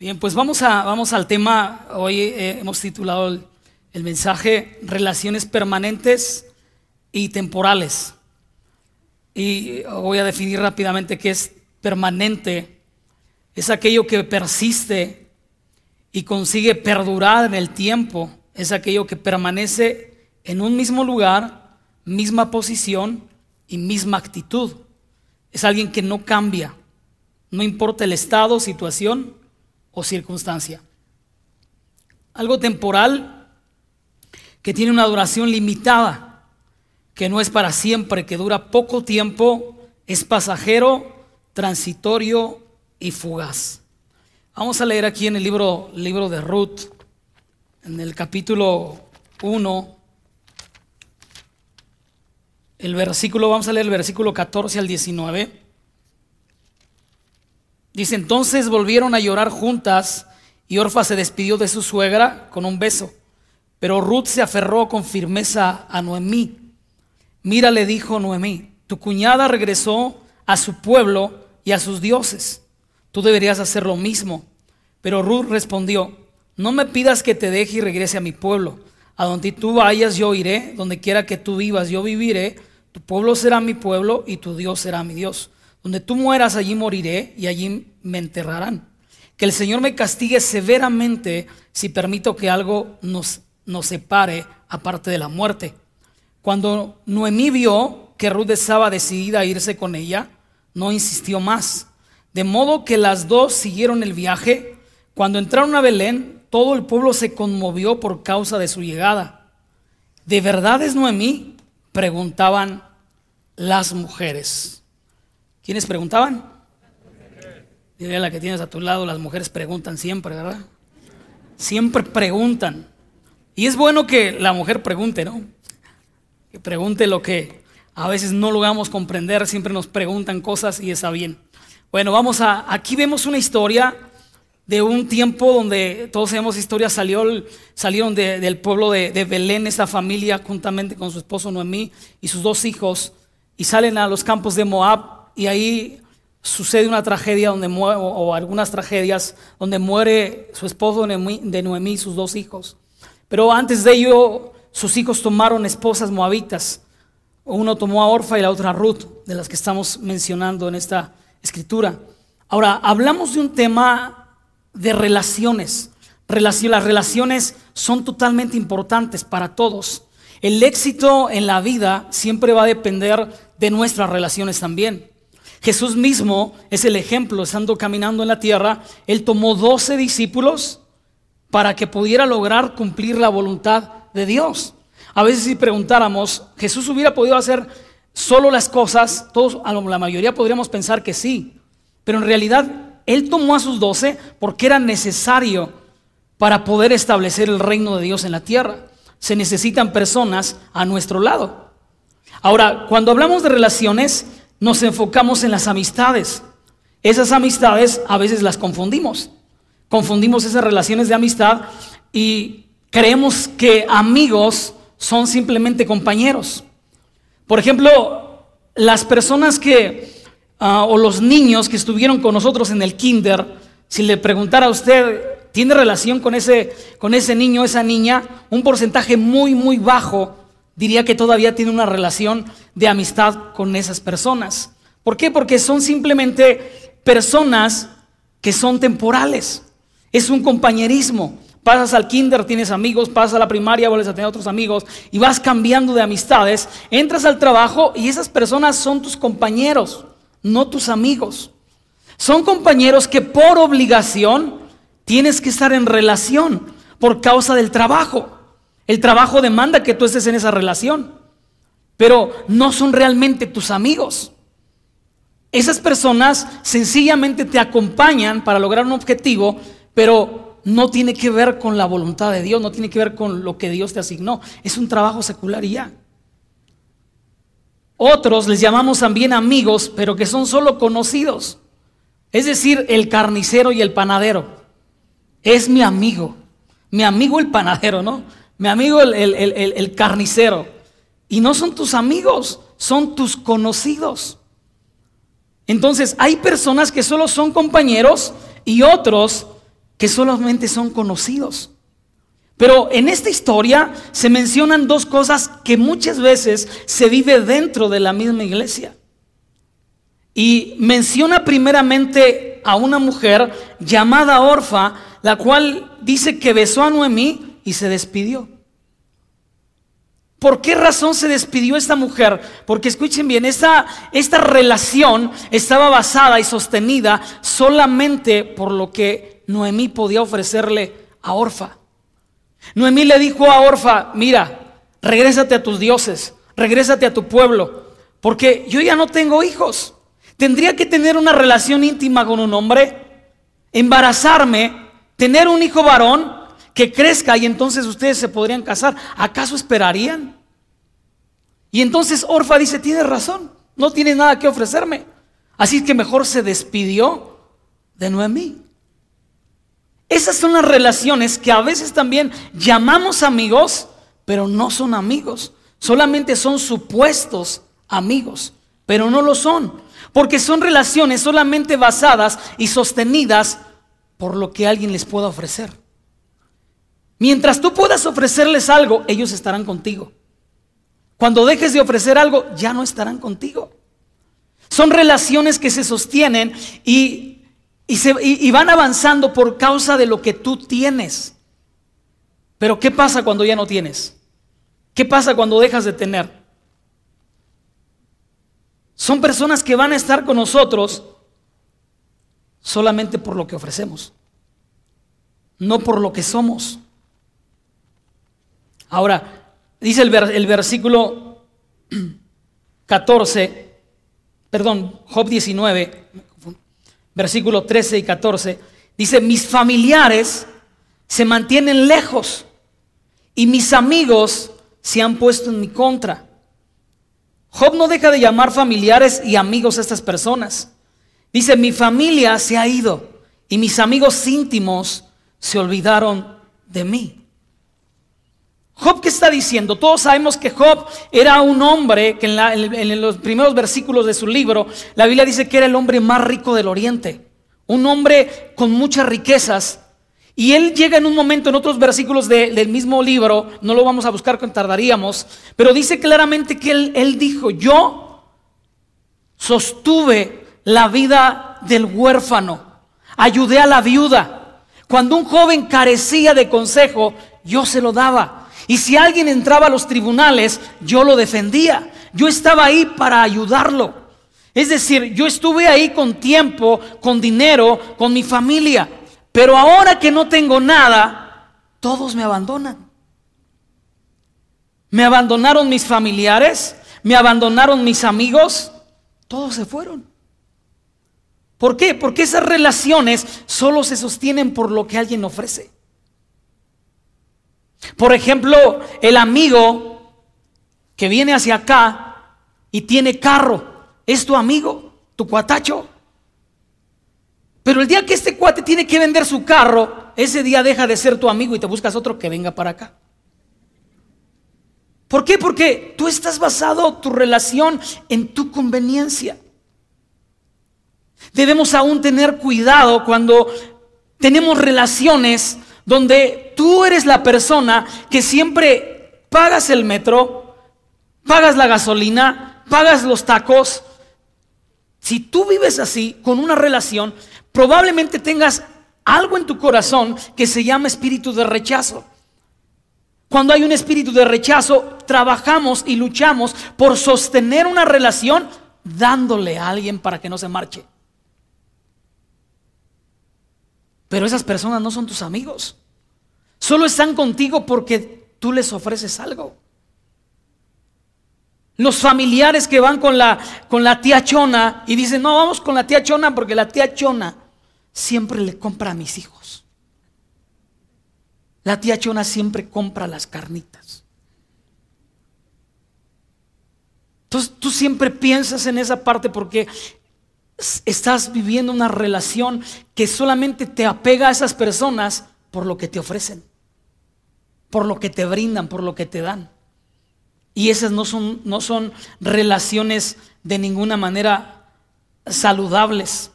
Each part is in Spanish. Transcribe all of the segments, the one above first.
Bien, pues vamos, a, vamos al tema. Hoy eh, hemos titulado el, el mensaje Relaciones permanentes y temporales. Y voy a definir rápidamente qué es permanente. Es aquello que persiste y consigue perdurar en el tiempo. Es aquello que permanece en un mismo lugar, misma posición y misma actitud. Es alguien que no cambia, no importa el estado, situación o circunstancia. Algo temporal que tiene una duración limitada, que no es para siempre, que dura poco tiempo, es pasajero, transitorio y fugaz. Vamos a leer aquí en el libro, libro de Ruth, en el capítulo 1, el versículo, vamos a leer el versículo 14 al 19. Dice, entonces volvieron a llorar juntas y Orfa se despidió de su suegra con un beso. Pero Ruth se aferró con firmeza a Noemí. Mira, le dijo Noemí, tu cuñada regresó a su pueblo y a sus dioses. Tú deberías hacer lo mismo. Pero Ruth respondió, no me pidas que te deje y regrese a mi pueblo. A donde tú vayas yo iré, donde quiera que tú vivas yo viviré. Tu pueblo será mi pueblo y tu Dios será mi Dios. Donde tú mueras, allí moriré y allí me enterrarán. Que el Señor me castigue severamente si permito que algo nos, nos separe aparte de la muerte. Cuando Noemí vio que Ruth estaba decidida a irse con ella, no insistió más. De modo que las dos siguieron el viaje. Cuando entraron a Belén, todo el pueblo se conmovió por causa de su llegada. ¿De verdad es Noemí? Preguntaban las mujeres. ¿Quiénes preguntaban? Dile la que tienes a tu lado, las mujeres preguntan siempre, ¿verdad? Siempre preguntan. Y es bueno que la mujer pregunte, ¿no? Que pregunte lo que a veces no logramos comprender, siempre nos preguntan cosas y está bien. Bueno, vamos a, aquí vemos una historia de un tiempo donde todos sabemos historia, salió, salieron del pueblo de, de Belén, esta familia, juntamente con su esposo Noemí y sus dos hijos, y salen a los campos de Moab y ahí sucede una tragedia donde muere, o algunas tragedias donde muere su esposo de Noemí y sus dos hijos. Pero antes de ello, sus hijos tomaron esposas moabitas. Uno tomó a Orfa y la otra a Ruth, de las que estamos mencionando en esta escritura. Ahora, hablamos de un tema de relaciones. Las relaciones son totalmente importantes para todos. El éxito en la vida siempre va a depender de nuestras relaciones también. Jesús mismo es el ejemplo, estando caminando en la tierra, él tomó 12 discípulos para que pudiera lograr cumplir la voluntad de Dios. A veces si preguntáramos, Jesús hubiera podido hacer solo las cosas, todos, a la mayoría podríamos pensar que sí, pero en realidad él tomó a sus 12 porque era necesario para poder establecer el reino de Dios en la tierra. Se necesitan personas a nuestro lado. Ahora, cuando hablamos de relaciones, nos enfocamos en las amistades. Esas amistades a veces las confundimos. Confundimos esas relaciones de amistad y creemos que amigos son simplemente compañeros. Por ejemplo, las personas que, ah, o los niños que estuvieron con nosotros en el kinder, si le preguntara a usted, ¿tiene relación con ese, con ese niño, esa niña? Un porcentaje muy, muy bajo diría que todavía tiene una relación de amistad con esas personas. ¿Por qué? Porque son simplemente personas que son temporales. Es un compañerismo. Pasas al kinder, tienes amigos, pasas a la primaria, vuelves a tener otros amigos y vas cambiando de amistades. Entras al trabajo y esas personas son tus compañeros, no tus amigos. Son compañeros que por obligación tienes que estar en relación por causa del trabajo. El trabajo demanda que tú estés en esa relación, pero no son realmente tus amigos. Esas personas sencillamente te acompañan para lograr un objetivo, pero no tiene que ver con la voluntad de Dios, no tiene que ver con lo que Dios te asignó. Es un trabajo secular y ya. Otros les llamamos también amigos, pero que son solo conocidos. Es decir, el carnicero y el panadero. Es mi amigo. Mi amigo el panadero, ¿no? Mi amigo el, carnicero. Y no son tus amigos, son tus conocidos. Entonces, hay personas que solo son compañeros y otros que solamente son conocidos. Pero en esta historia se mencionan dos cosas que muchas veces se vive dentro de la misma iglesia. Y menciona primeramente a una mujer llamada Orfa, la cual dice que besó a Noemí y se despidió. ¿Por qué razón se despidió esta mujer? Porque escuchen bien, esta, esta relación estaba basada y sostenida solamente por lo que Noemí podía ofrecerle a Orfa. Noemí le dijo a Orfa, mira, regrésate a tus dioses, regrésate a tu pueblo, porque yo ya no tengo hijos. Tendría que tener una relación íntima con un hombre, embarazarme, tener un hijo varón que crezca y entonces ustedes se podrían casar. ¿Acaso esperarían? Y entonces Orfa dice, tienes razón, no tienes nada que ofrecerme. Así que mejor se despidió de Noemí. Esas son las relaciones que a veces también llamamos amigos, pero no son amigos. Solamente son supuestos amigos, pero no lo son. Porque son relaciones solamente basadas y sostenidas por lo que alguien les pueda ofrecer. Mientras tú puedas ofrecerles algo, ellos estarán contigo. Cuando dejes de ofrecer algo, ya no estarán contigo. Son relaciones que se sostienen y, y, van avanzando por causa de lo que tú tienes. Pero ¿qué pasa cuando ya no tienes? ¿Qué pasa cuando dejas de tener? Son personas que van a estar con nosotros solamente por lo que ofrecemos, no por lo que somos. Ahora, dice el, versículo 14, perdón, Job 19, versículo 13 y 14, dice, mis familiares se mantienen lejos y mis amigos se han puesto en mi contra. Job no deja de llamar familiares y amigos a estas personas. Dice, mi familia se ha ido y mis amigos íntimos se olvidaron de mí. Job, ¿qué está diciendo? Todos sabemos que Job era un hombre que en, los primeros versículos de su libro, la Biblia dice que era el hombre más rico del oriente. Un hombre con muchas riquezas, y él llega en un momento en otros versículos del mismo libro, no lo vamos a buscar que tardaríamos, pero dice claramente que él dijo, yo sostuve la vida del huérfano, ayudé a la viuda. Cuando un joven carecía de consejo, yo se lo daba. Y si alguien entraba a los tribunales, yo lo defendía. Yo estaba ahí para ayudarlo. Es decir, yo estuve ahí con tiempo, con dinero, con mi familia. Pero ahora que no tengo nada, todos me abandonan. Me abandonaron mis familiares, me abandonaron mis amigos, todos se fueron. ¿Por qué? Porque esas relaciones solo se sostienen por lo que alguien ofrece. Por ejemplo, el amigo que viene hacia acá y tiene carro, es tu amigo, tu cuatacho. Pero el día que este cuate tiene que vender su carro, ese día deja de ser tu amigo y te buscas otro que venga para acá. ¿Por qué? Porque tú estás basado tu relación en tu conveniencia. Debemos aún tener cuidado cuando tenemos relaciones donde tú eres la persona que siempre pagas el metro, pagas la gasolina, pagas los tacos. Si tú vives así, con una relación, probablemente tengas algo en tu corazón que se llama espíritu de rechazo. Cuando hay un espíritu de rechazo, trabajamos y luchamos por sostener una relación dándole a alguien para que no se marche. Pero esas personas no son tus amigos. Solo están contigo porque tú les ofreces algo. Los familiares que van con la, con la tía Chona y dicen, no, vamos con la tía Chona porque la tía Chona siempre le compra a mis hijos. La tía Chona siempre compra las carnitas. Entonces tú siempre piensas en esa parte porque estás viviendo una relación que solamente te apega a esas personas por lo que te ofrecen, por lo que te brindan, por lo que te dan. Y esas no son, no son relaciones de ninguna manera saludables.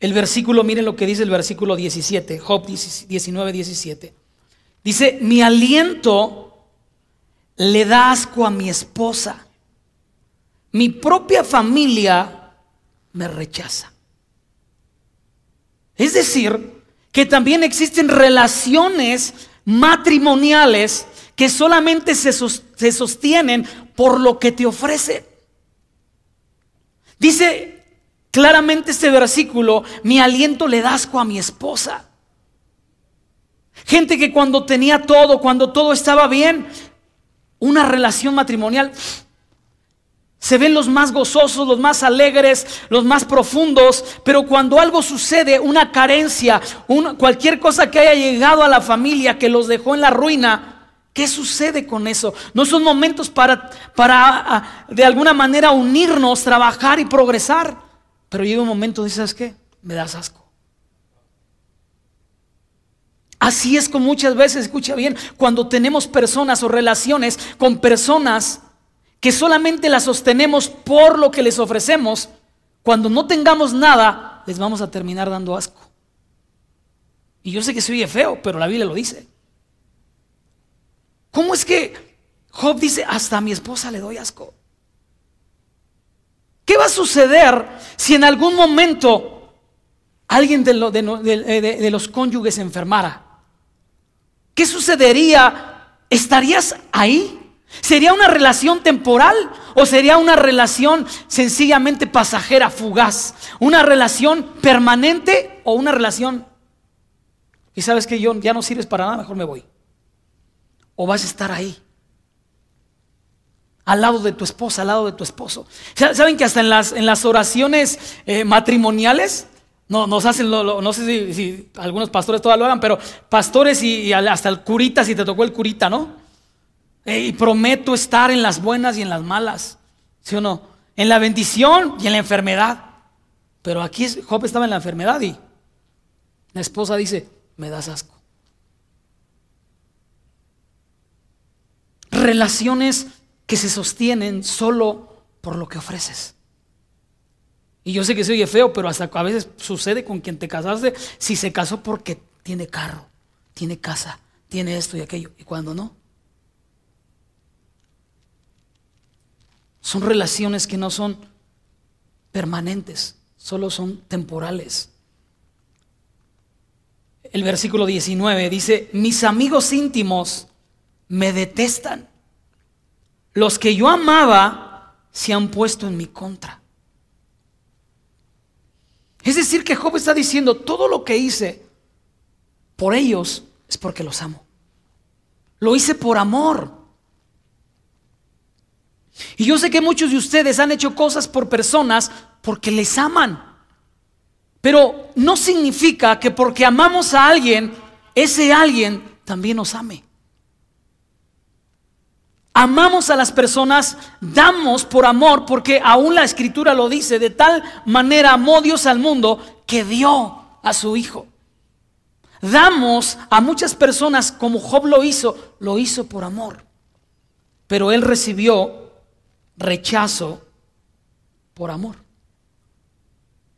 el versículo, miren lo que dice el versículo 17, Job 19, 17. Dice, mi aliento le da asco a mi esposa. Mi propia familia me rechaza. Es decir, que también existen relaciones matrimoniales que solamente se, sostienen por lo que te ofrece. Dice claramente este versículo, mi aliento le da asco a mi esposa. Gente que cuando tenía todo, cuando todo estaba bien, una relación matrimonial, se ven los más gozosos, los más alegres, los más profundos, pero cuando algo sucede, una carencia, cualquier cosa que haya llegado a la familia que los dejó en la ruina, ¿qué sucede con eso? No son momentos para, para de alguna manera unirnos, trabajar y progresar, pero llega un momento, dices, ¿sabes qué? Me das asco. Así es con muchas veces, escucha bien, cuando tenemos personas o relaciones con personas que solamente la sostenemos por lo que les ofrecemos, cuando no tengamos nada, les vamos a terminar dando asco. Y yo sé que se oye feo, pero la Biblia lo dice. ¿Cómo es que Job dice, hasta a mi esposa le doy asco? ¿Qué va a suceder si en algún momento alguien de, de los cónyuges se enfermara? ¿Qué sucedería? ¿Estarías ahí? ¿Sería una relación temporal o sería una relación sencillamente pasajera, fugaz? ¿Una relación permanente o una relación... Y sabes que yo ya no sirves para nada, mejor me voy. O vas a estar ahí. Al lado de tu esposa, al lado de tu esposo. ¿Saben que hasta en las, en las oraciones eh, matrimoniales no, nos hacen, no sé si, algunos pastores todavía lo hagan, pero pastores y hasta el curita, si te tocó el curita, ¿no? Y prometo estar en las buenas y en las malas. ¿Sí o no? En la bendición y en la enfermedad. Pero aquí Job estaba en la enfermedad y la esposa dice, me das asco. Relaciones que se sostienen solo por lo que ofreces. Y yo sé que se oye feo, pero hasta a veces sucede con quien te casaste si se casó porque tiene carro, tiene casa, tiene esto y aquello. Y cuando no, Son relaciones que no son permanentes, solo son temporales. El versículo 19 dice, mis amigos íntimos me detestan. Los que yo amaba se han puesto en mi contra. Es decir, que Job está diciendo, todo lo que hice por ellos es porque los amo. Lo hice por amor. Y yo sé que muchos de ustedes han hecho cosas por personas porque les aman. Pero no significa que porque amamos a alguien, ese alguien también nos ame. Amamos a las personas, damos por amor, porque aún la escritura lo dice, de tal manera amó Dios al mundo que dio a su Hijo. Damos a muchas personas como Job lo hizo, lo hizo por amor. Pero él recibió rechazo por amor,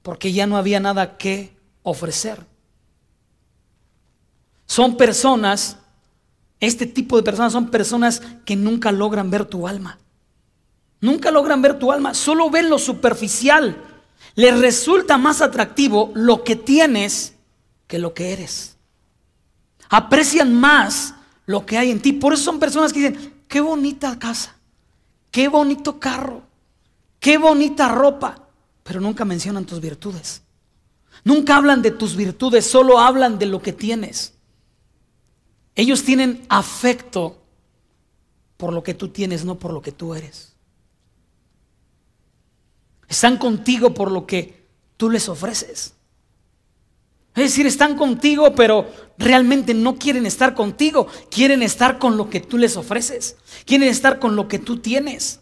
porque ya no había nada que ofrecer. Son personas, este tipo de personas son personas que nunca logran ver tu alma. Nunca logran ver tu alma, solo ven lo superficial. Les resulta más atractivo lo que tienes que lo que eres. Aprecian más lo que hay en ti. Por eso son personas que dicen, qué bonita casa qué bonito carro, qué bonita ropa, pero nunca mencionan tus virtudes. Nunca hablan de tus virtudes, solo hablan de lo que tienes. Ellos tienen afecto por lo que tú tienes, no por lo que tú eres. Están contigo por lo que tú les ofreces. Es decir, están contigo, pero realmente no quieren estar contigo. Quieren estar con lo que tú les ofreces. Quieren estar con lo que tú tienes.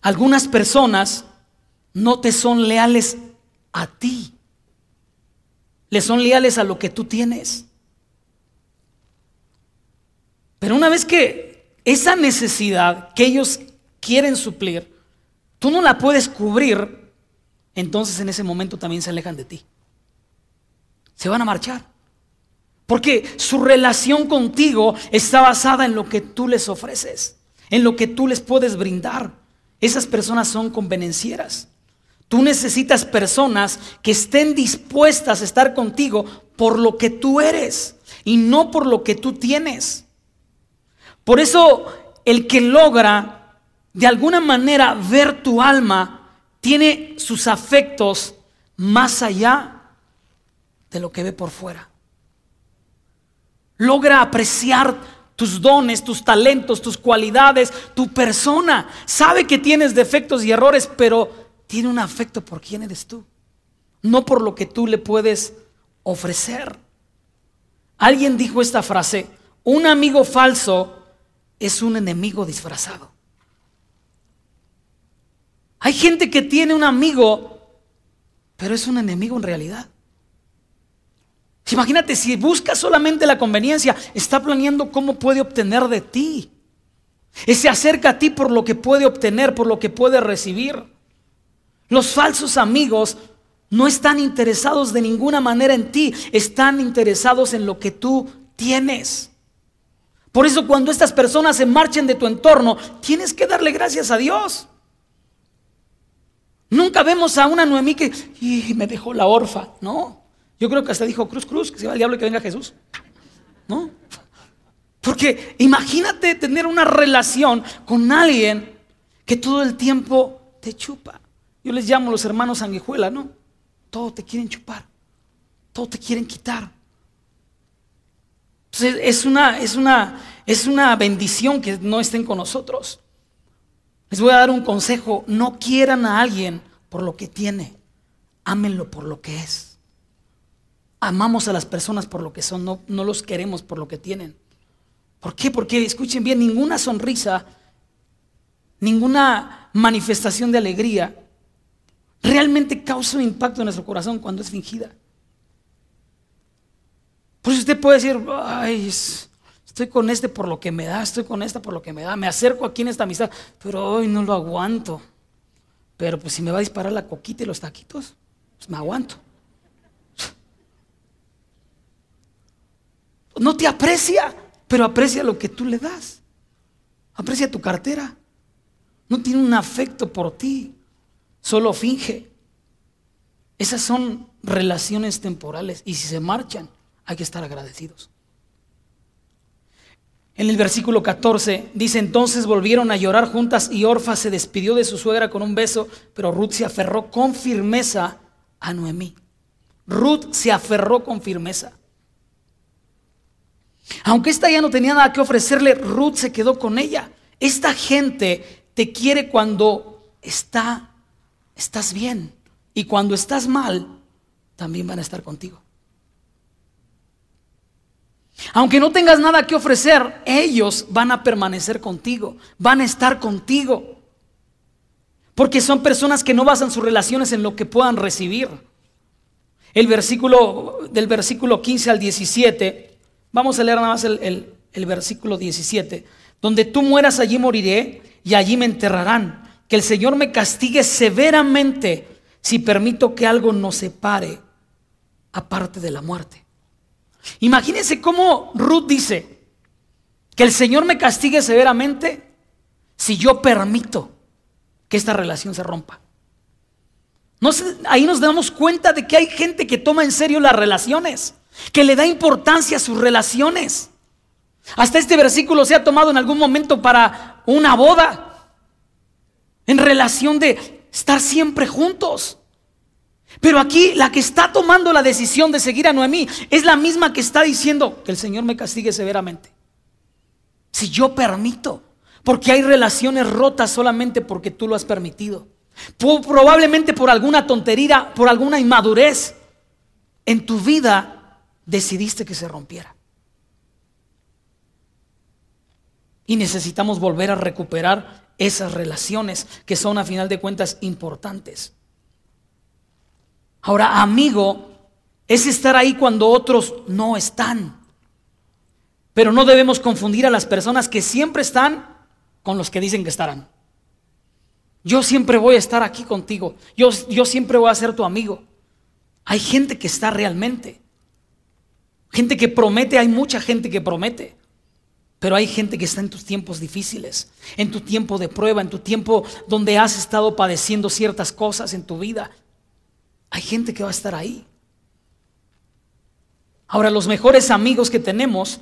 Algunas personas no te son leales a ti. Le son leales a lo que tú tienes. Pero una vez que esa necesidad que ellos quieren suplir, tú no la puedes cubrir entonces en ese momento también se alejan de ti. Se van a marchar. Porque su relación contigo está basada en lo que tú les ofreces, en lo que tú les puedes brindar. Esas personas son convenencieras. Tú necesitas personas que estén dispuestas a estar contigo por lo que tú eres y no por lo que tú tienes. Por eso el que logra de alguna manera ver tu alma tiene sus afectos más allá de lo que ve por fuera. Logra apreciar tus dones, tus talentos, tus cualidades, tu persona. Sabe que tienes defectos y errores, pero tiene un afecto por quién eres tú, no por lo que tú le puedes ofrecer. Alguien dijo esta frase, un amigo falso es un enemigo disfrazado. Hay gente que tiene un amigo, pero es un enemigo en realidad. Imagínate, si busca solamente la conveniencia, está planeando cómo puede obtener de ti. Y se acerca a ti por lo que puede obtener, por lo que puede recibir. Los falsos amigos no están interesados de ninguna manera en ti, están interesados en lo que tú tienes. Por eso cuando estas personas se marchen de tu entorno, tienes que darle gracias a Dios. Nunca vemos a una Noemí que me dejó la orfa, no. Yo creo que hasta dijo cruz, cruz, que se va el diablo y que venga Jesús. ¿No? Porque imagínate tener una relación con alguien que todo el tiempo te chupa. Yo les llamo los hermanos sanguijuela, ¿no? Todo te quieren chupar, todo te quieren quitar. Entonces es una, es una, es una bendición que no estén con nosotros. Les voy a dar un consejo, no quieran a alguien por lo que tiene, ámenlo por lo que es. Amamos a las personas por lo que son, no, no los queremos por lo que tienen. ¿Por qué? Porque escuchen bien, ninguna sonrisa, ninguna manifestación de alegría realmente causa un impacto en nuestro corazón cuando es fingida. Por eso usted puede decir, ay, estoy con este por lo que me da, estoy con esta por lo que me da, me acerco aquí en esta amistad, pero hoy no lo aguanto. Pero pues si me va a disparar la coquita y los taquitos, pues me aguanto. No te aprecia, pero aprecia lo que tú le das. Aprecia tu cartera. No tiene un afecto por ti solo finge. Esas son relaciones temporales y si se marchan hay que estar agradecidos. En el versículo 14 dice, entonces volvieron a llorar juntas y Orfa se despidió de su suegra con un beso, pero Ruth se aferró con firmeza a Noemí. Ruth se aferró con firmeza. Aunque esta ya no tenía nada que ofrecerle, Ruth se quedó con ella. Esta gente te quiere cuando está estás bien. Y cuando estás mal, también van a estar contigo. Aunque no tengas nada que ofrecer, ellos van a permanecer contigo, van a estar contigo. Porque son personas que no basan sus relaciones en lo que puedan recibir. El versículo del versículo 15 al 17, vamos a leer nada más el, el versículo 17, donde tú mueras allí moriré y allí me enterrarán que el Señor me castigue severamente si permito que algo nos separe aparte de la muerte. Imagínense cómo Ruth dice que el Señor me castigue severamente si yo permito que esta relación se rompa. ahí nos damos cuenta de que hay gente que toma en serio las relaciones, que le da importancia a sus relaciones. Hasta este versículo se ha tomado en algún momento para una boda en relación de estar siempre juntos. Pero aquí la que está tomando la decisión de seguir a Noemí es la misma que está diciendo que el Señor me castigue severamente. Si yo permito, porque hay relaciones rotas solamente porque tú lo has permitido. Probablemente por alguna tontería, por alguna inmadurez en tu vida decidiste que se rompiera. Y necesitamos volver a recuperar esas relaciones que son a final de cuentas importantes. Ahora, amigo es estar ahí cuando otros no están. Pero no debemos confundir a las personas que siempre están con los que dicen que estarán. Yo siempre voy a estar aquí contigo. Yo, yo siempre voy a ser tu amigo. Hay gente que está realmente. Gente que promete, hay mucha gente que promete. Pero hay gente que está en tus tiempos difíciles, en tu tiempo de prueba, en tu tiempo donde has estado padeciendo ciertas cosas en tu vida. Hay gente que va a estar ahí. Ahora, los mejores amigos que tenemos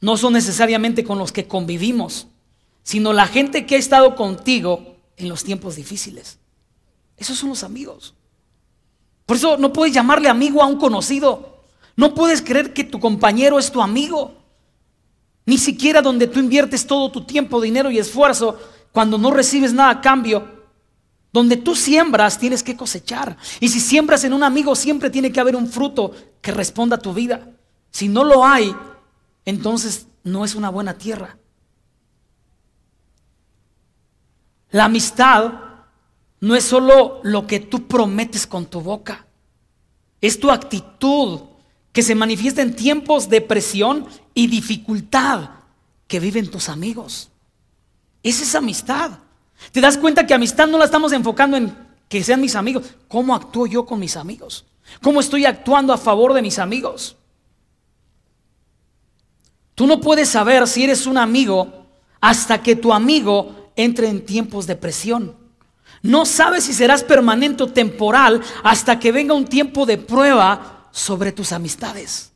no son necesariamente con los que convivimos, sino la gente que ha estado contigo en los tiempos difíciles. Esos son los amigos. Por eso no puedes llamarle amigo a un conocido. No puedes creer que tu compañero es tu amigo. Ni siquiera donde tú inviertes todo tu tiempo, dinero y esfuerzo, cuando no recibes nada a cambio, donde tú siembras, tienes que cosechar. Y si siembras en un amigo, siempre tiene que haber un fruto que responda a tu vida. Si no lo hay, entonces no es una buena tierra. La amistad no es solo lo que tú prometes con tu boca, es tu actitud que se manifiesta en tiempos de presión y dificultad que viven tus amigos. Esa es amistad. ¿Te das cuenta que amistad no la estamos enfocando en que sean mis amigos? ¿Cómo actúo yo con mis amigos? ¿Cómo estoy actuando a favor de mis amigos? Tú no puedes saber si eres un amigo hasta que tu amigo entre en tiempos de presión. No sabes si serás permanente o temporal hasta que venga un tiempo de prueba sobre tus amistades.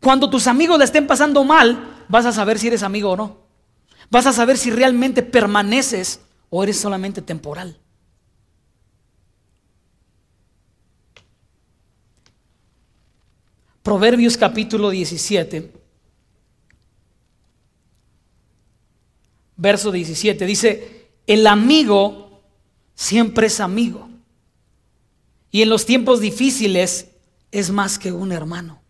Cuando tus amigos la estén pasando mal, vas a saber si eres amigo o no. Vas a saber si realmente permaneces o eres solamente temporal. Proverbios capítulo 17, verso 17, dice, el amigo siempre es amigo. Y en los tiempos difíciles es más que un hermano.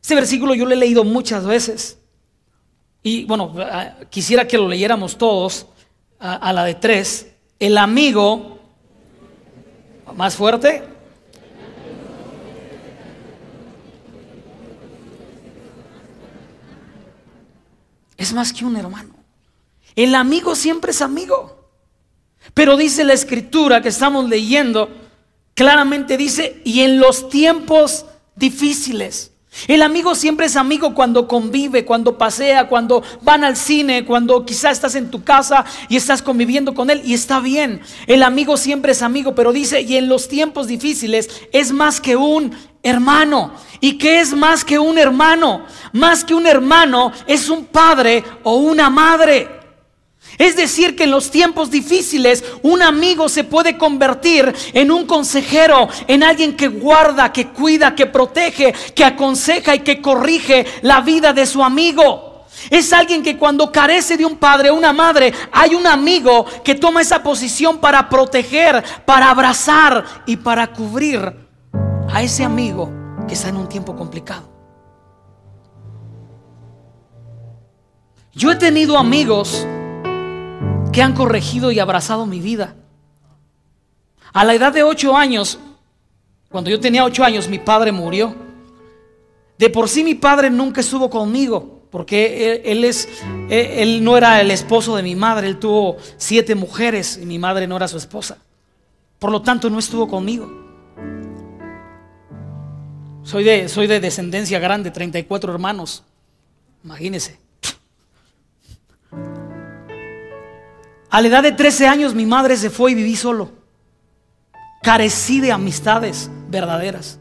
Este versículo yo lo he leído muchas veces. Y bueno, quisiera que lo leyéramos todos a, la de tres. El amigo, más fuerte. Es más que un hermano. El amigo siempre es amigo. Pero dice la escritura que estamos leyendo, claramente dice, y en los tiempos difíciles. El amigo siempre es amigo cuando convive, cuando pasea, cuando van al cine, cuando quizás estás en tu casa y estás conviviendo con él y está bien. El amigo siempre es amigo, pero dice, y en los tiempos difíciles es más que un hermano. ¿Y qué es más que un hermano? Más que un hermano es un padre o una madre. Es decir, que en los tiempos difíciles un amigo se puede convertir en un consejero, en alguien que guarda, que cuida, que protege, que aconseja y que corrige la vida de su amigo. Es alguien que cuando carece de un padre o una madre, hay un amigo que toma esa posición para proteger, para abrazar y para cubrir a ese amigo que está en un tiempo complicado. Yo he tenido amigos que han corregido y abrazado mi vida. A la edad de ocho años, cuando yo tenía ocho años, mi padre murió. De por sí mi padre nunca estuvo conmigo, porque él, es, él no era el esposo de mi madre, él tuvo siete mujeres y mi madre no era su esposa. Por lo tanto, no estuvo conmigo. Soy de, soy de descendencia grande, 34 hermanos. Imagínense. A la edad de 13 años mi madre se fue y viví solo. Carecí de amistades verdaderas.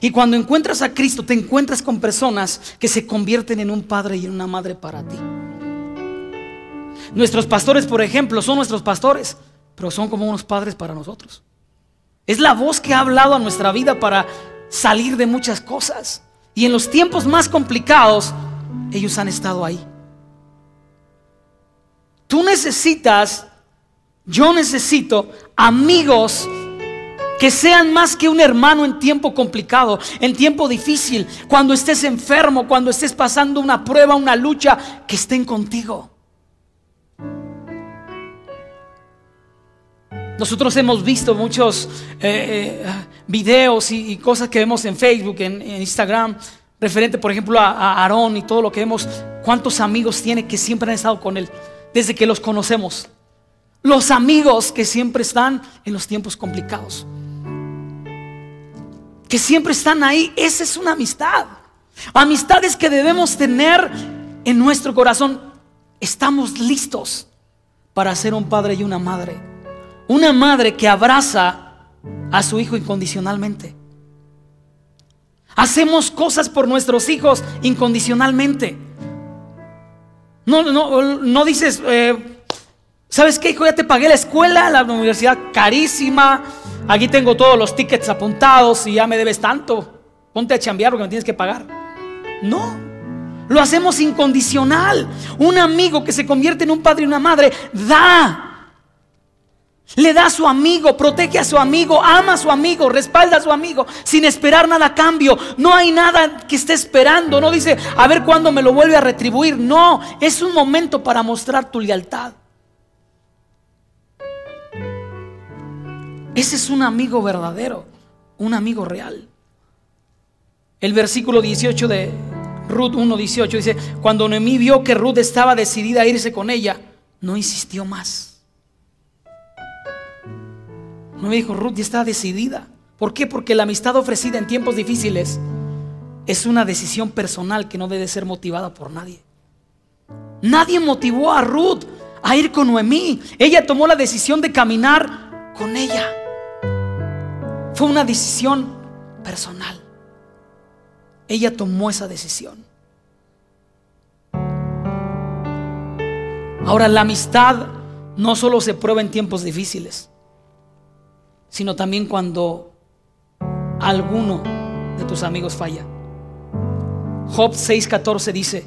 Y cuando encuentras a Cristo, te encuentras con personas que se convierten en un padre y en una madre para ti. Nuestros pastores, por ejemplo, son nuestros pastores, pero son como unos padres para nosotros. Es la voz que ha hablado a nuestra vida para salir de muchas cosas. Y en los tiempos más complicados, ellos han estado ahí. Tú necesitas, yo necesito amigos que sean más que un hermano en tiempo complicado, en tiempo difícil, cuando estés enfermo, cuando estés pasando una prueba, una lucha, que estén contigo. Nosotros hemos visto muchos eh, eh, videos y, cosas que vemos en Facebook, en, Instagram, referente, por ejemplo, a, a Aarón y todo lo que vemos, cuántos amigos tiene que siempre han estado con él desde que los conocemos. Los amigos que siempre están en los tiempos complicados. Que siempre están ahí. Esa es una amistad. Amistades que debemos tener en nuestro corazón. Estamos listos para ser un padre y una madre. Una madre que abraza a su hijo incondicionalmente. Hacemos cosas por nuestros hijos incondicionalmente. No, no, no dices, eh, ¿sabes qué, hijo? Ya te pagué la escuela, la universidad carísima. Aquí tengo todos los tickets apuntados y ya me debes tanto. Ponte a chambear porque me tienes que pagar. No, lo hacemos incondicional. Un amigo que se convierte en un padre y una madre da le da a su amigo, protege a su amigo, ama a su amigo, respalda a su amigo sin esperar nada a cambio. No hay nada que esté esperando. No dice, a ver cuándo me lo vuelve a retribuir. No, es un momento para mostrar tu lealtad. Ese es un amigo verdadero, un amigo real. El versículo 18 de Ruth 1.18 dice, cuando Noemí vio que Ruth estaba decidida a irse con ella, no insistió más. No me dijo, Ruth ya está decidida. ¿Por qué? Porque la amistad ofrecida en tiempos difíciles es una decisión personal que no debe ser motivada por nadie. Nadie motivó a Ruth a ir con Noemí. Ella tomó la decisión de caminar con ella. Fue una decisión personal. Ella tomó esa decisión. Ahora, la amistad no solo se prueba en tiempos difíciles sino también cuando alguno de tus amigos falla. Job 6:14 dice,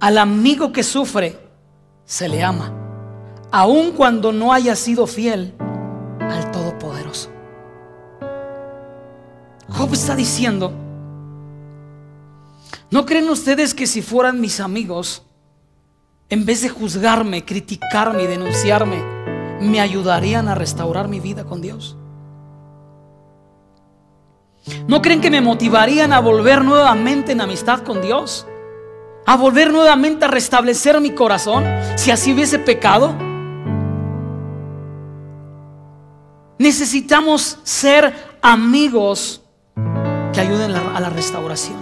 al amigo que sufre se le ama, aun cuando no haya sido fiel al Todopoderoso. Job está diciendo, ¿no creen ustedes que si fueran mis amigos, en vez de juzgarme, criticarme y denunciarme, me ayudarían a restaurar mi vida con Dios? ¿No creen que me motivarían a volver nuevamente en amistad con Dios? ¿A volver nuevamente a restablecer mi corazón si así hubiese pecado? Necesitamos ser amigos que ayuden a la restauración.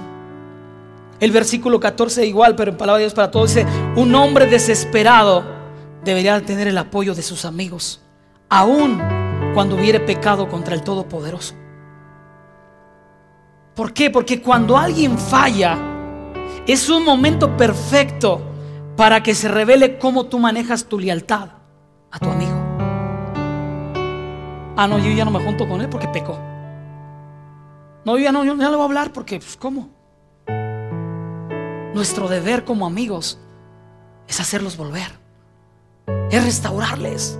El versículo 14 igual, pero en palabra de Dios para todos dice, un hombre desesperado debería tener el apoyo de sus amigos, aun cuando hubiere pecado contra el Todopoderoso. ¿Por qué? Porque cuando alguien falla, es un momento perfecto para que se revele cómo tú manejas tu lealtad a tu amigo. Ah, no, yo ya no me junto con él porque pecó. No, yo ya no, yo ya le voy a hablar porque, pues, ¿cómo? Nuestro deber como amigos es hacerlos volver, es restaurarles,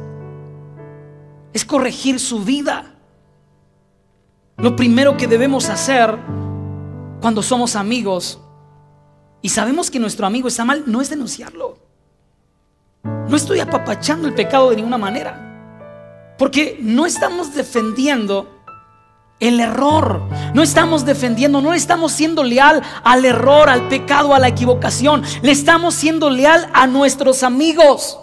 es corregir su vida. Lo primero que debemos hacer cuando somos amigos y sabemos que nuestro amigo está mal, no es denunciarlo. No estoy apapachando el pecado de ninguna manera. Porque no estamos defendiendo el error. No estamos defendiendo, no estamos siendo leal al error, al pecado, a la equivocación. Le estamos siendo leal a nuestros amigos.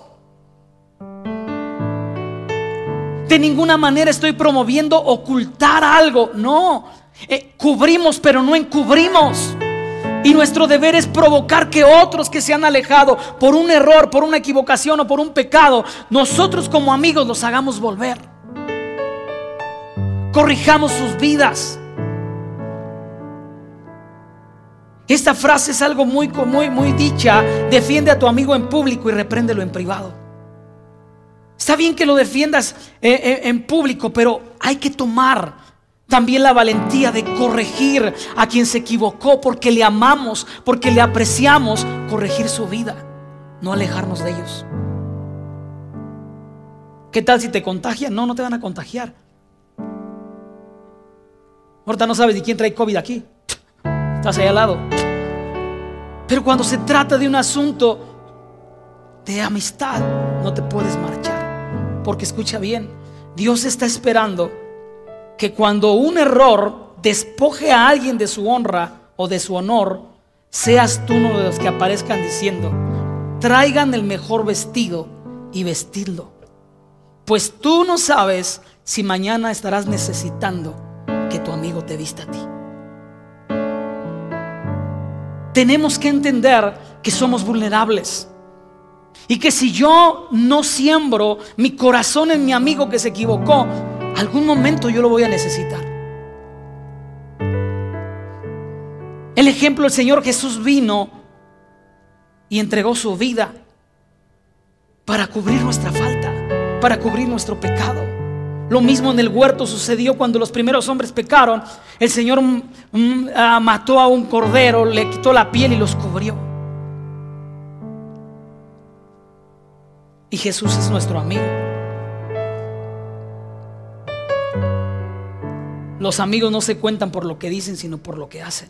De ninguna manera estoy promoviendo ocultar algo. No, eh, cubrimos pero no encubrimos. Y nuestro deber es provocar que otros que se han alejado por un error, por una equivocación o por un pecado, nosotros como amigos los hagamos volver. Corrijamos sus vidas. Esta frase es algo muy, muy, muy dicha. Defiende a tu amigo en público y repréndelo en privado. Está bien que lo defiendas eh, eh, en público, pero hay que tomar también la valentía de corregir a quien se equivocó porque le amamos, porque le apreciamos, corregir su vida, no alejarnos de ellos. ¿Qué tal si te contagian? No, no te van a contagiar. Ahorita no sabes de quién trae COVID aquí. Estás ahí al lado. Pero cuando se trata de un asunto de amistad, no te puedes marchar. Porque escucha bien, Dios está esperando que cuando un error despoje a alguien de su honra o de su honor, seas tú uno de los que aparezcan diciendo, traigan el mejor vestido y vestidlo. pues tú no sabes si mañana estarás necesitando que tu amigo te vista a ti. Tenemos que entender que somos vulnerables. Y que si yo no siembro mi corazón en mi amigo que se equivocó, algún momento yo lo voy a necesitar. El ejemplo, el Señor Jesús vino y entregó su vida para cubrir nuestra falta, para cubrir nuestro pecado. Lo mismo en el huerto sucedió cuando los primeros hombres pecaron. El Señor mm, mm, ah, mató a un cordero, le quitó la piel y los cubrió. Y Jesús es nuestro amigo. Los amigos no se cuentan por lo que dicen, sino por lo que hacen.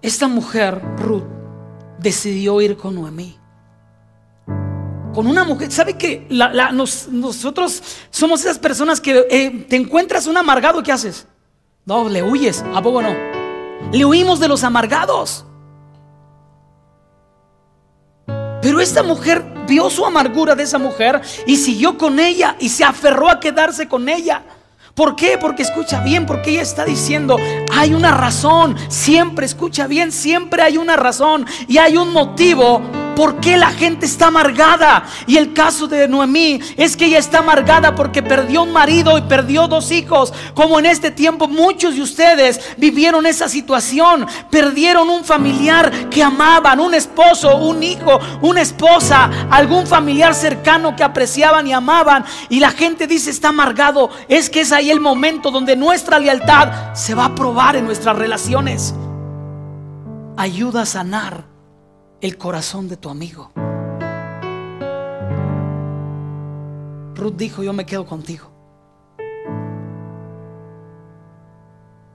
Esta mujer, Ruth, decidió ir con Noemí. Con una mujer, ¿sabe que nosotros somos esas personas que eh, te encuentras un amargado, ¿qué haces? No, le huyes, ¿a poco no? Le huimos de los amargados. Pero esta mujer vio su amargura de esa mujer y siguió con ella y se aferró a quedarse con ella. ¿Por qué? Porque escucha bien, porque ella está diciendo, hay una razón, siempre escucha bien, siempre hay una razón y hay un motivo ¿Por qué la gente está amargada? Y el caso de Noemí es que ella está amargada porque perdió un marido y perdió dos hijos. Como en este tiempo muchos de ustedes vivieron esa situación. Perdieron un familiar que amaban, un esposo, un hijo, una esposa, algún familiar cercano que apreciaban y amaban. Y la gente dice está amargado. Es que es ahí el momento donde nuestra lealtad se va a probar en nuestras relaciones. Ayuda a sanar el corazón de tu amigo. Ruth dijo, yo me quedo contigo.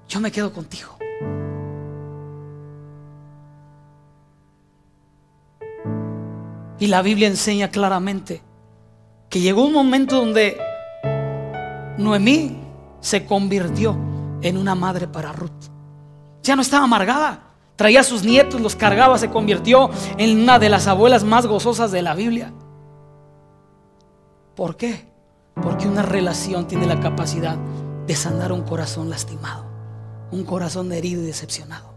Yo me quedo contigo. Y la Biblia enseña claramente que llegó un momento donde Noemí se convirtió en una madre para Ruth. Ya no estaba amargada. Traía a sus nietos, los cargaba, se convirtió en una de las abuelas más gozosas de la Biblia. ¿Por qué? Porque una relación tiene la capacidad de sanar un corazón lastimado, un corazón herido y decepcionado.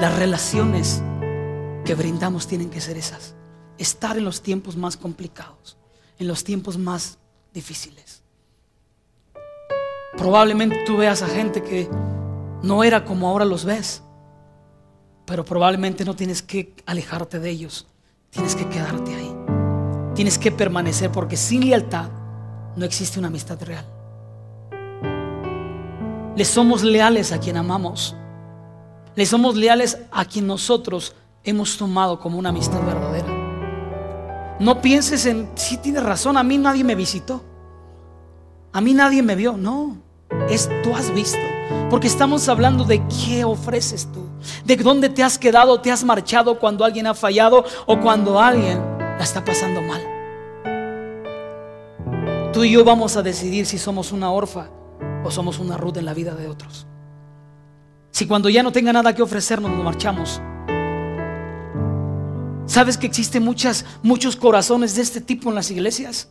Las relaciones que brindamos tienen que ser esas. Estar en los tiempos más complicados, en los tiempos más difíciles. Probablemente tú veas a gente que no era como ahora los ves. Pero probablemente no tienes que alejarte de ellos. Tienes que quedarte ahí. Tienes que permanecer porque sin lealtad no existe una amistad real. Le somos leales a quien amamos. Le somos leales a quien nosotros hemos tomado como una amistad verdadera. No pienses en, si tienes razón, a mí nadie me visitó. A mí nadie me vio. No, es tú has visto. Porque estamos hablando de qué ofreces tú, de dónde te has quedado, te has marchado cuando alguien ha fallado o cuando alguien la está pasando mal. Tú y yo vamos a decidir si somos una orfa o somos una ruta en la vida de otros. Si cuando ya no tenga nada que ofrecernos nos marchamos. ¿Sabes que existen muchos corazones de este tipo en las iglesias?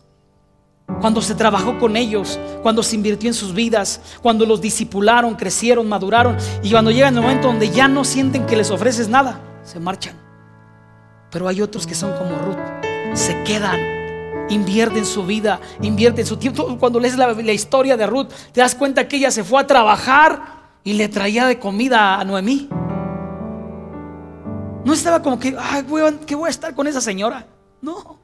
Cuando se trabajó con ellos, cuando se invirtió en sus vidas, cuando los discipularon, crecieron, maduraron y cuando llega el momento donde ya no sienten que les ofreces nada, se marchan. Pero hay otros que son como Ruth, se quedan, invierten su vida, invierten su tiempo. Cuando lees la, historia de Ruth, te das cuenta que ella se fue a trabajar y le traía de comida a Noemí. No estaba como que, ay, ¿qué voy a estar con esa señora? No.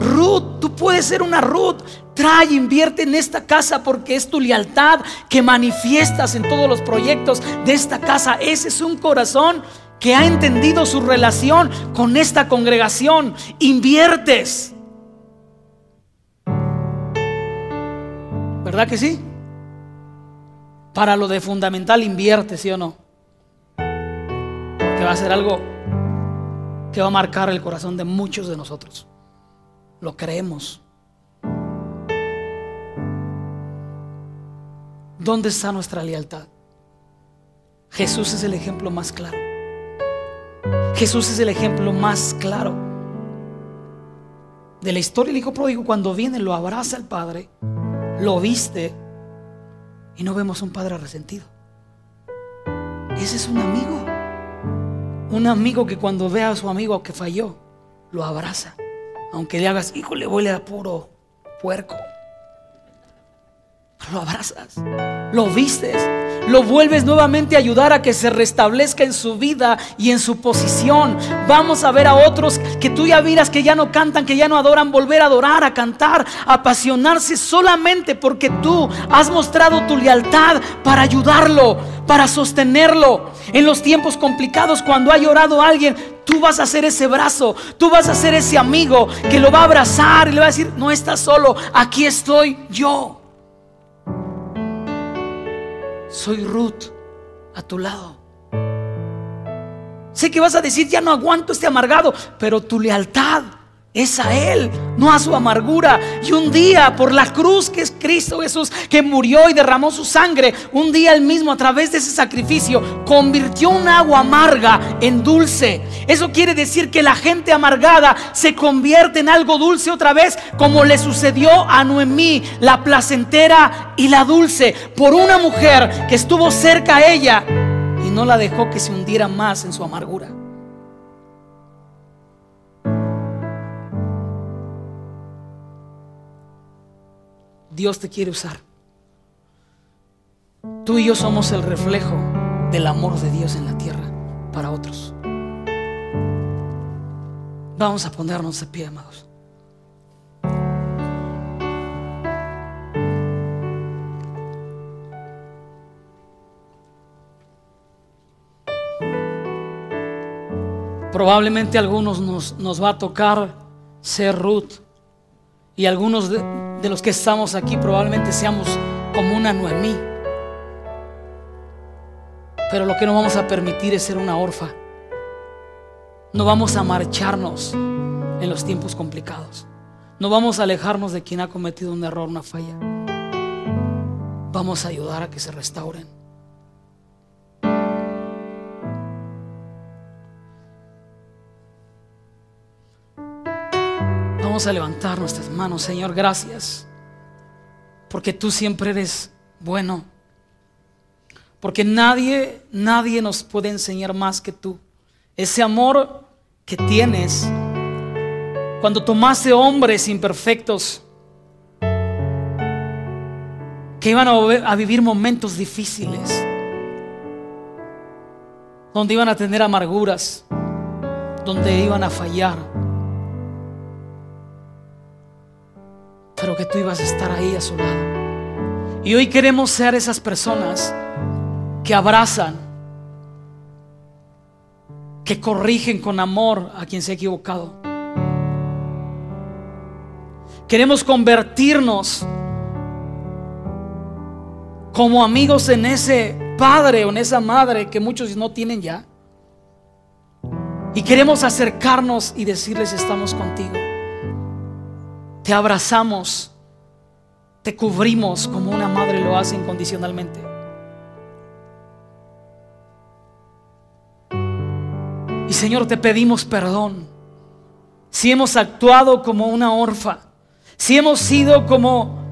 Ruth, tú puedes ser una Ruth. Trae, invierte en esta casa porque es tu lealtad que manifiestas en todos los proyectos de esta casa. Ese es un corazón que ha entendido su relación con esta congregación. Inviertes. ¿Verdad que sí? Para lo de fundamental invierte, ¿sí o no? Que va a ser algo que va a marcar el corazón de muchos de nosotros. Lo creemos. ¿Dónde está nuestra lealtad? Jesús es el ejemplo más claro. Jesús es el ejemplo más claro de la historia del hijo pródigo. Cuando viene, lo abraza el padre, lo viste y no vemos un padre resentido. Ese es un amigo. Un amigo que cuando ve a su amigo que falló, lo abraza. Aunque le hagas, hijo, le huele a puro puerco. Lo abrazas, lo vistes, lo vuelves nuevamente a ayudar a que se restablezca en su vida y en su posición. Vamos a ver a otros que tú ya miras que ya no cantan, que ya no adoran, volver a adorar, a cantar, a apasionarse solamente porque tú has mostrado tu lealtad para ayudarlo, para sostenerlo. En los tiempos complicados, cuando ha llorado alguien, tú vas a ser ese brazo, tú vas a ser ese amigo que lo va a abrazar y le va a decir, no estás solo, aquí estoy yo soy Ruth a tu lado. Sé que vas a decir, ya no aguanto este amargado, pero tu lealtad es a Él, no a su amargura. Y un día, por la cruz que es Cristo Jesús, que murió y derramó su sangre, un día Él mismo, a través de ese sacrificio, convirtió un agua amarga en dulce. Eso quiere decir que la gente amargada se convierte en algo dulce otra vez, como le sucedió a Noemí, la placentera y la dulce, por una mujer que estuvo cerca a ella y no la dejó que se hundiera más en su amargura. Dios te quiere usar. Tú y yo somos el reflejo del amor de Dios en la tierra para otros. Vamos a ponernos de pie, amados. Probablemente a algunos nos, nos va a tocar ser Ruth y algunos de, de los que estamos aquí probablemente seamos como una Noemí. Pero lo que no vamos a permitir es ser una orfa. No vamos a marcharnos en los tiempos complicados. No vamos a alejarnos de quien ha cometido un error, una falla. Vamos a ayudar a que se restauren. Vamos a levantar nuestras manos, Señor, gracias. Porque tú siempre eres bueno. Porque nadie, nadie nos puede enseñar más que tú. Ese amor que tienes cuando tomaste hombres imperfectos que iban a, vivir momentos difíciles, donde iban a tener amarguras, donde iban a fallar pero que tú ibas a estar ahí a su lado. Y hoy queremos ser esas personas que abrazan, que corrigen con amor a quien se ha equivocado. Queremos convertirnos como amigos en ese padre o en esa madre que muchos no tienen ya. Y queremos acercarnos y decirles estamos contigo te abrazamos, te cubrimos como una madre lo hace incondicionalmente. Y Señor, te pedimos perdón si hemos actuado como una orfa, si hemos sido como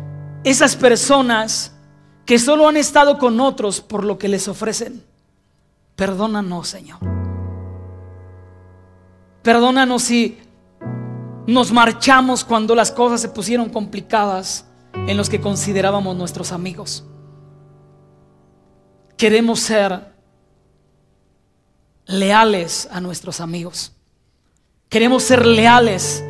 esas personas que solo han estado con otros por lo que les ofrecen. Perdónanos, Señor. Perdónanos si nos marchamos cuando las cosas se pusieron complicadas en los que considerábamos nuestros amigos. Queremos ser leales a nuestros amigos. Queremos ser leales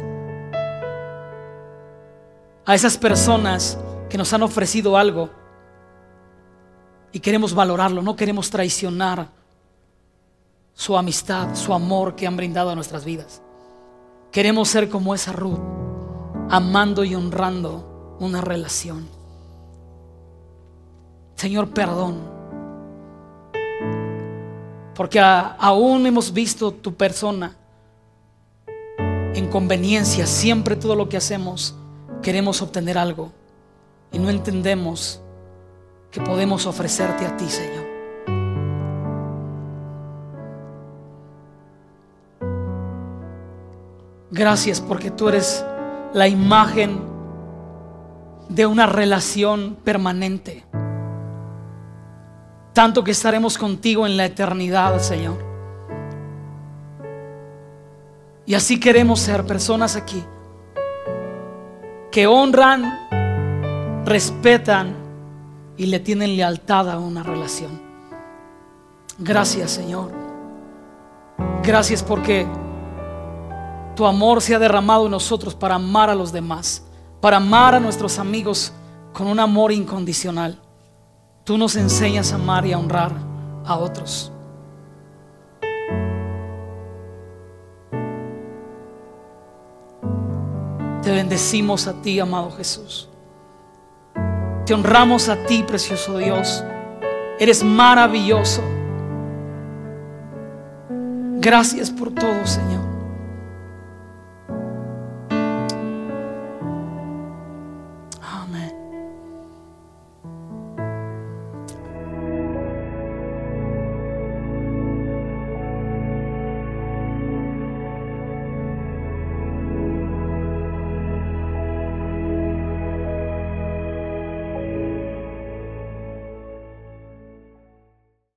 a esas personas que nos han ofrecido algo y queremos valorarlo, no queremos traicionar su amistad, su amor que han brindado a nuestras vidas. Queremos ser como esa Ruth, amando y honrando una relación. Señor, perdón. Porque aún hemos visto tu persona en conveniencia. Siempre todo lo que hacemos queremos obtener algo. Y no entendemos que podemos ofrecerte a ti, Señor. Gracias porque tú eres la imagen de una relación permanente. Tanto que estaremos contigo en la eternidad, Señor. Y así queremos ser personas aquí que honran, respetan y le tienen lealtad a una relación. Gracias, Señor. Gracias porque tu amor se ha derramado en nosotros para amar a los demás, para amar a nuestros amigos con un amor incondicional. Tú nos enseñas a amar y a honrar a otros. Te bendecimos a ti, amado Jesús. Te honramos a ti, precioso Dios. Eres maravilloso. Gracias por todo, Señor.